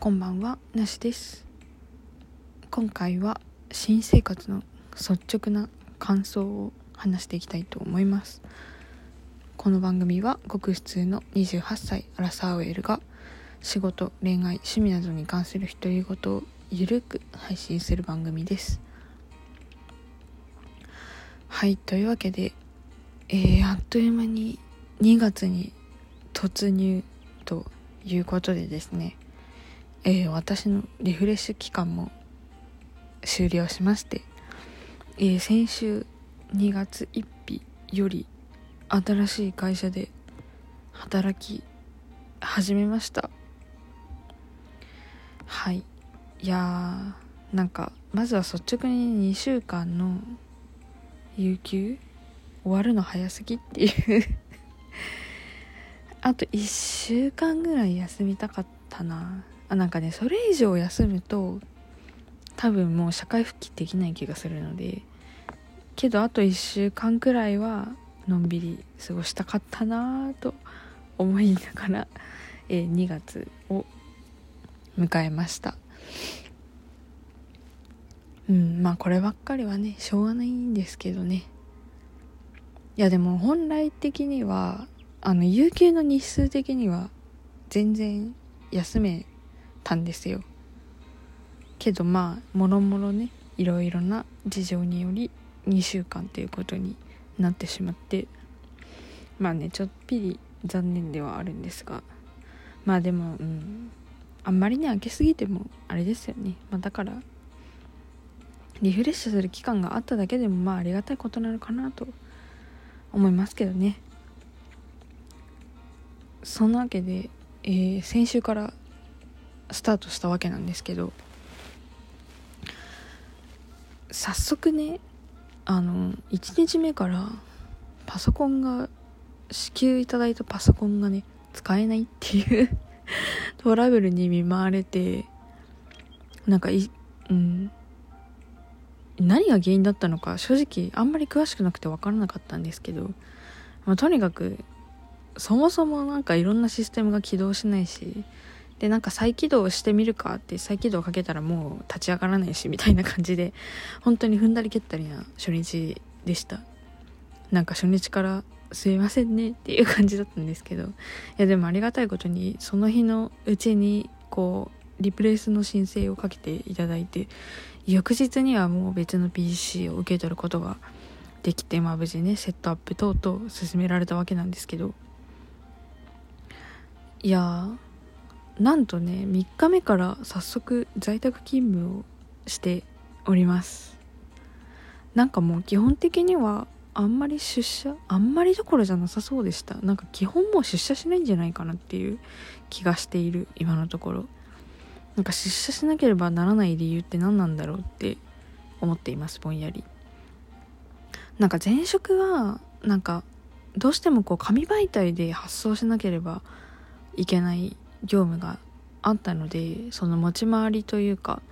こんばんはなしです。今回は新生活の率直な感想を話していきたいと思います。この番組はごく普通の28歳アラサーウェルが仕事恋愛趣味などに関する独り言をゆるく配信する番組です。はいというわけでえー、あっという間に2月に突入ということでですね、えー、私のリフレッシュ期間も終了しまして、えー、先週2月1日より新しい会社で働き始めました。はい。いやーなんかまずは率直に2週間の有給終わるの早すぎっていう。あと1週間ぐらい休みたかったな。あなんかねそれ以上休むと多分もう社会復帰できない気がするのでけどあと1週間くらいはのんびり過ごしたかったなと思いながら、えー、2月を迎えました。うんまあこればっかりはねしょうがないんですけどね。いやでも本来的にはあの有給の日数的には全然休めたんですよ。けどまあもろもろねいろいろな事情により2週間っていうことになってしまってまあねちょっぴり残念ではあるんですがまあでもうんあんまりね開けすぎてもあれですよね、まあ、だからリフレッシュする期間があっただけでもまあありがたいことなのかなと思いますけどね。そんなわけで、えー、先週からスタートしたわけなんですけど早速ねあの1日目からパソコンが支給いただいたパソコンがね使えないっていう トラブルに見舞われてなんかいうん。何が原因だったのか正直あんまり詳しくなくて分からなかったんですけど、まあ、とにかくそもそもなんかいろんなシステムが起動しないしでなんか再起動してみるかって再起動かけたらもう立ち上がらないしみたいな感じで本当に踏んだり蹴ったりな初日でした。なんか初日からすいませんねっていう感じだったんですけどいやでもありがたいことにその日のうちにこうリプレイスの申請をかけていただいて翌日にはもう別の PC を受け取ることができてまあ無事ねセットアップ等々進められたわけなんですけどいやなんとね3日目から早速在宅勤務をしております。なんかもう基本的にはあんまり出社あんまりどころじゃなさそうでした。なんか基本もう出社しないんじゃないかなっていう気がしている今のところ。なんか出社しなければならない理由って何なんだろうって思っていますぼんやり。なんか前職はなんかどうしてもこう紙媒体で発送しなければいけない業務があったのでその持ち回りというか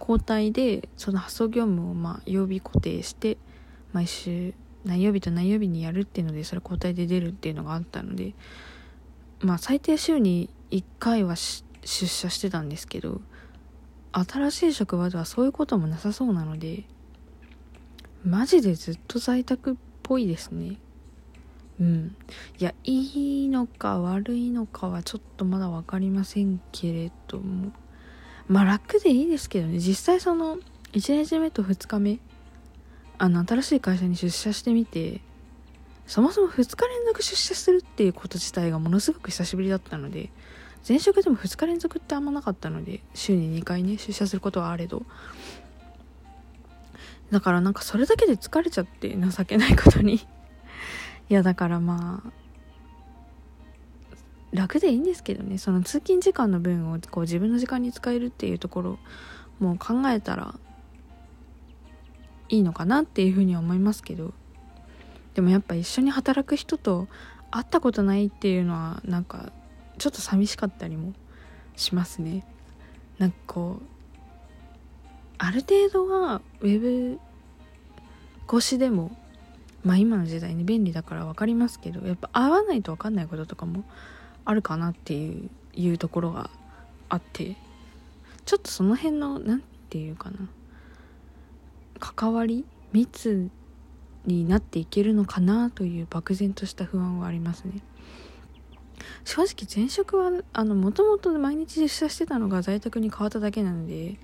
交代でその発送業務をまあ曜日固定して毎週何曜日と何曜日にやるっていうのでそれ交代で出るっていうのがあったのでまあ最低週に1回は出社してたんですけど新しい職場ではそういうこともなさそうなのでマジでずっと在宅っぽいですね。うん。いやいいのか悪いのかはちょっとまだ分かりませんけれども。まあ楽でいいですけどね。実際その1日目と2日目あの新しい会社に出社してみてそもそも2日連続出社するっていうこと自体がものすごく久しぶりだったので前職でも2日連続ってあんまなかったので週に2回ね出社することはあれど。だからなんかそれだけで疲れちゃって情けないことにいやだからまあ楽でいいんですけどね。その通勤時間の分をこう自分の時間に使えるっていうところも考えたらいいのかなっていうふうには思いますけど。でもやっぱ一緒に働く人と会ったことないっていうのはなんかちょっと寂しかったりもしますね。なんかこうある程度はウェブ越しでもまあ今の時代に便利だから分かりますけどやっぱ合わないと分かんないこととかもあるかなっていういうところがあってちょっとその辺の何て言うかな関わり密になっていけるのかなという漠然とした不安はありますね。正直前職はもともと毎日出社してたのが在宅に変わっただけなので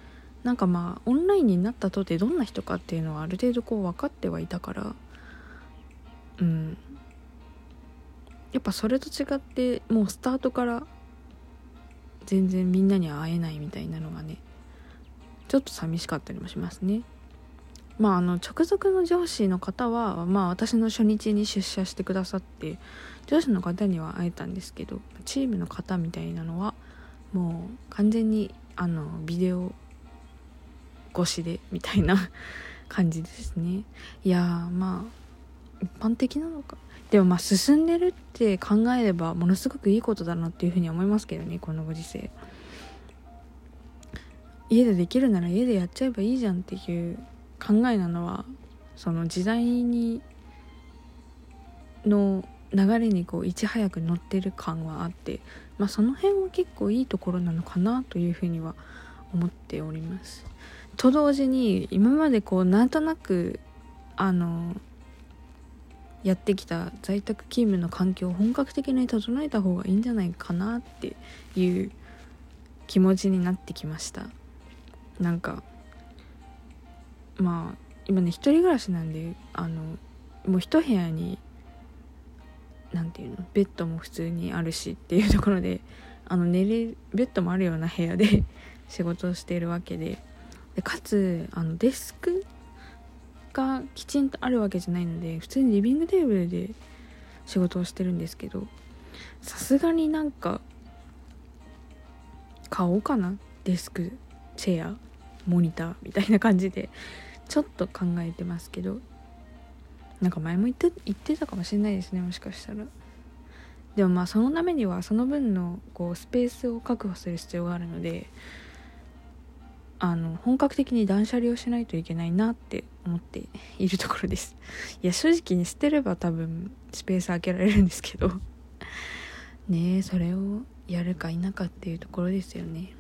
なんかまあオンラインになったとてどんな人かっていうのはある程度こう分かってはいたからうん。やっぱそれと違ってもうスタートから全然みんなには会えないみたいなのがねちょっと寂しかったりもしますね。まああの直属の上司の方はまあ私の初日に出社してくださって上司の方には会えたんですけどチームの方みたいなのはもう完全にあのビデオ越しでみたいな感じですね。いやまあ一般的なのかでもまあ進んでるって考えればものすごくいいことだなっていうふうに思いますけどねこのご時世家でできるなら家でやっちゃえばいいじゃんっていう考えなのはその時代にの流れにこういち早く乗ってる感はあって、まあ、その辺は結構いいところなのかなというふうには思っております。と同時に今までこうなんとなくあのやってきた在宅勤務の環境を本格的に整えた方がいいんじゃないかなっていう気持ちになってきました。なんかまあ今ね一人暮らしなんであのもう一部屋に何ていうのベッドも普通にあるしっていうところであの寝れベッドもあるような部屋で 仕事をしているわけで。でかつあのデスクがきちんとあるわけじゃないので普通にリビングテーブルで仕事をしてるんですけどさすがになんか買おうかな。デスクチェアモニターみたいな感じでちょっと考えてますけどなんか前も言って言ってたかもしれないですねもしかしたら。でもまあそのためにはその分のこうスペースを確保する必要があるのであの本格的に断捨離をしないといけないなって思っているところです。いや正直に捨てれば多分スペース空けられるんですけど。ねえそれをやるか否かっていうところですよね。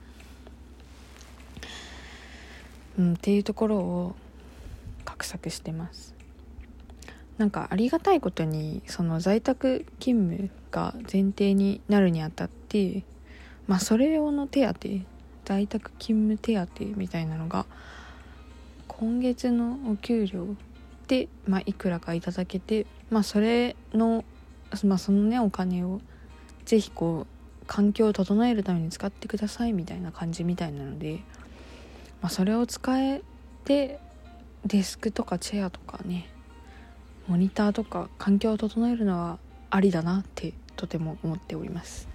うんっていうところを画策してます。なんかありがたいことにその在宅勤務が前提になるにあたってまあそれ用の手当在宅勤務手当みたいなのが今月のお給料で、まあ、いくらかいただけて、まあ、それの、まあ、そのねお金を是非こう環境を整えるために使ってくださいみたいな感じみたいなので、まあ、それを使えてデスクとかチェアとかねモニターとか環境を整えるのはありだなってとても思っております。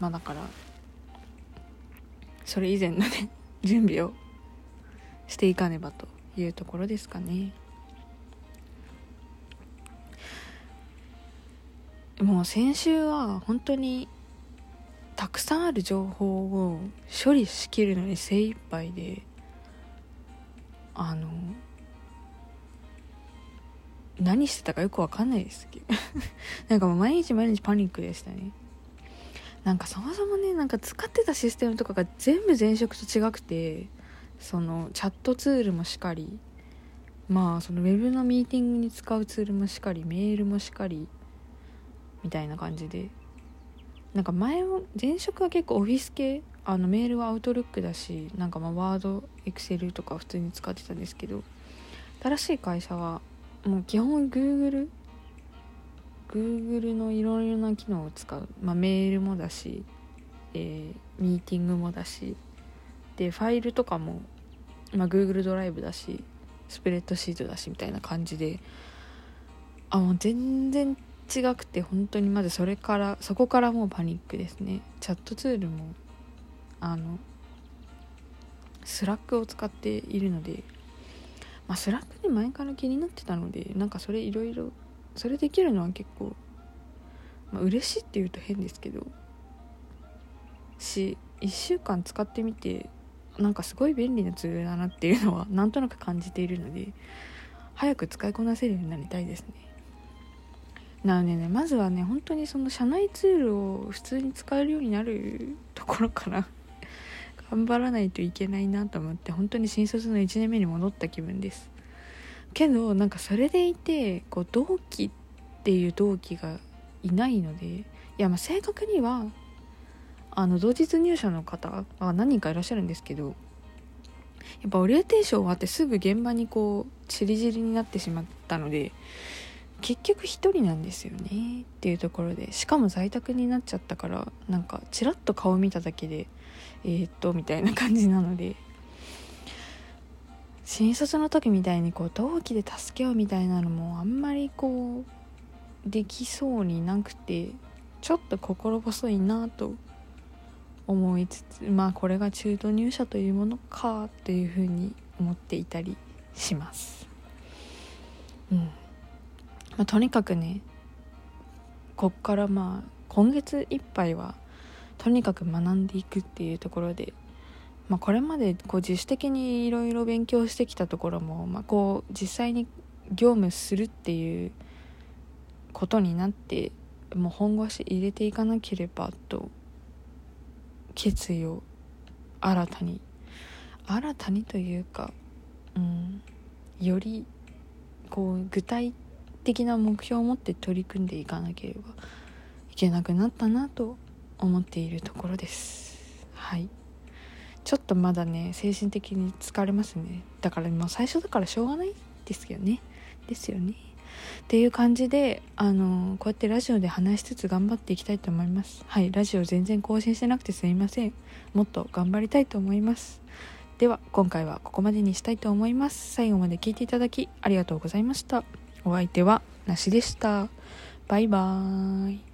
まあだからそれ以前のね 準備をしていかねばというところですかね。もう先週は本当にたくさんある情報を処理しきるのに精一杯であの何してたかよく分かんないですけど。なんかもう毎日毎日パニックでしたね。なんかそもそもねなんか使ってたシステムとかが全部前職と違くてそのチャットツールもしかりまあそのウェブのミーティングに使うツールもしかりメールもしかりみたいな感じで。なんか前も前職は結構オフィス系あのメールはアウトルックだしなんかまあワードエクセルとか普通に使ってたんですけど新しい会社はもう基本 Google Google のいろいろな機能を使う、まあ、メールもだし、えー、ミーティングもだしでファイルとかも、まあ、Google ドライブだしスプレッドシートだしみたいな感じであもう全然違くて本当にまずそれからそこからもうパニックですね。チャットツールもあのスラックを使っているのでまあスラックで前から気になってたのでなんかそれいろいろそれできるのは結構、まあ、嬉しいって言うと変ですけどし1週間使ってみてなんかすごい便利なツールだなっていうのはなんとなく感じているので早く使いこなせるようになりたいですね。なのでねまずはね本当にその社内ツールを普通に使えるようになるところから 頑張らないといけないなと思って本当に新卒の1年目に戻った気分です。けどなんかそれでいてこう同期っていう同期がいないのでいやまあ正確にはあの同日入社の方が何人かいらっしゃるんですけどやっぱオリエンテーション終わってすぐ現場にこうちりぢりになってしまったので結局一人なんですよねっていうところでしかも在宅になっちゃったからなんかちらっと顔見ただけでえー、っとみたいな感じなので新卒の時みたいにこう同期で助けようみたいなのもあんまりこうできそうになくてちょっと心細いなと思いつつまあこれが中途入社というものかというふうに思っていたりします。うん。まあ、とにかくねこっからまあ今月いっぱいはとにかく学んでいくっていうところで、まあ、これまでこう自主的にいろいろ勉強してきたところも、まあ、こう実際に業務するっていうことになってもう本腰入れていかなければと決意を新たに新たにというか、うん、よりこう具体的な目標を持って取り組んでいかなければいけなくなったなと思っているところです。はい。ちょっとまだね精神的に疲れますね。だからもう最初だからしょうがないですよね。ですよね。っていう感じであのこうやってラジオで話しつつ頑張っていきたいと思います。はいラジオ全然更新してなくてすいません。もっと頑張りたいと思います。では今回はここまでにしたいと思います。最後まで聞いていただきありがとうございました。お相手はなしでした。バイバーイ。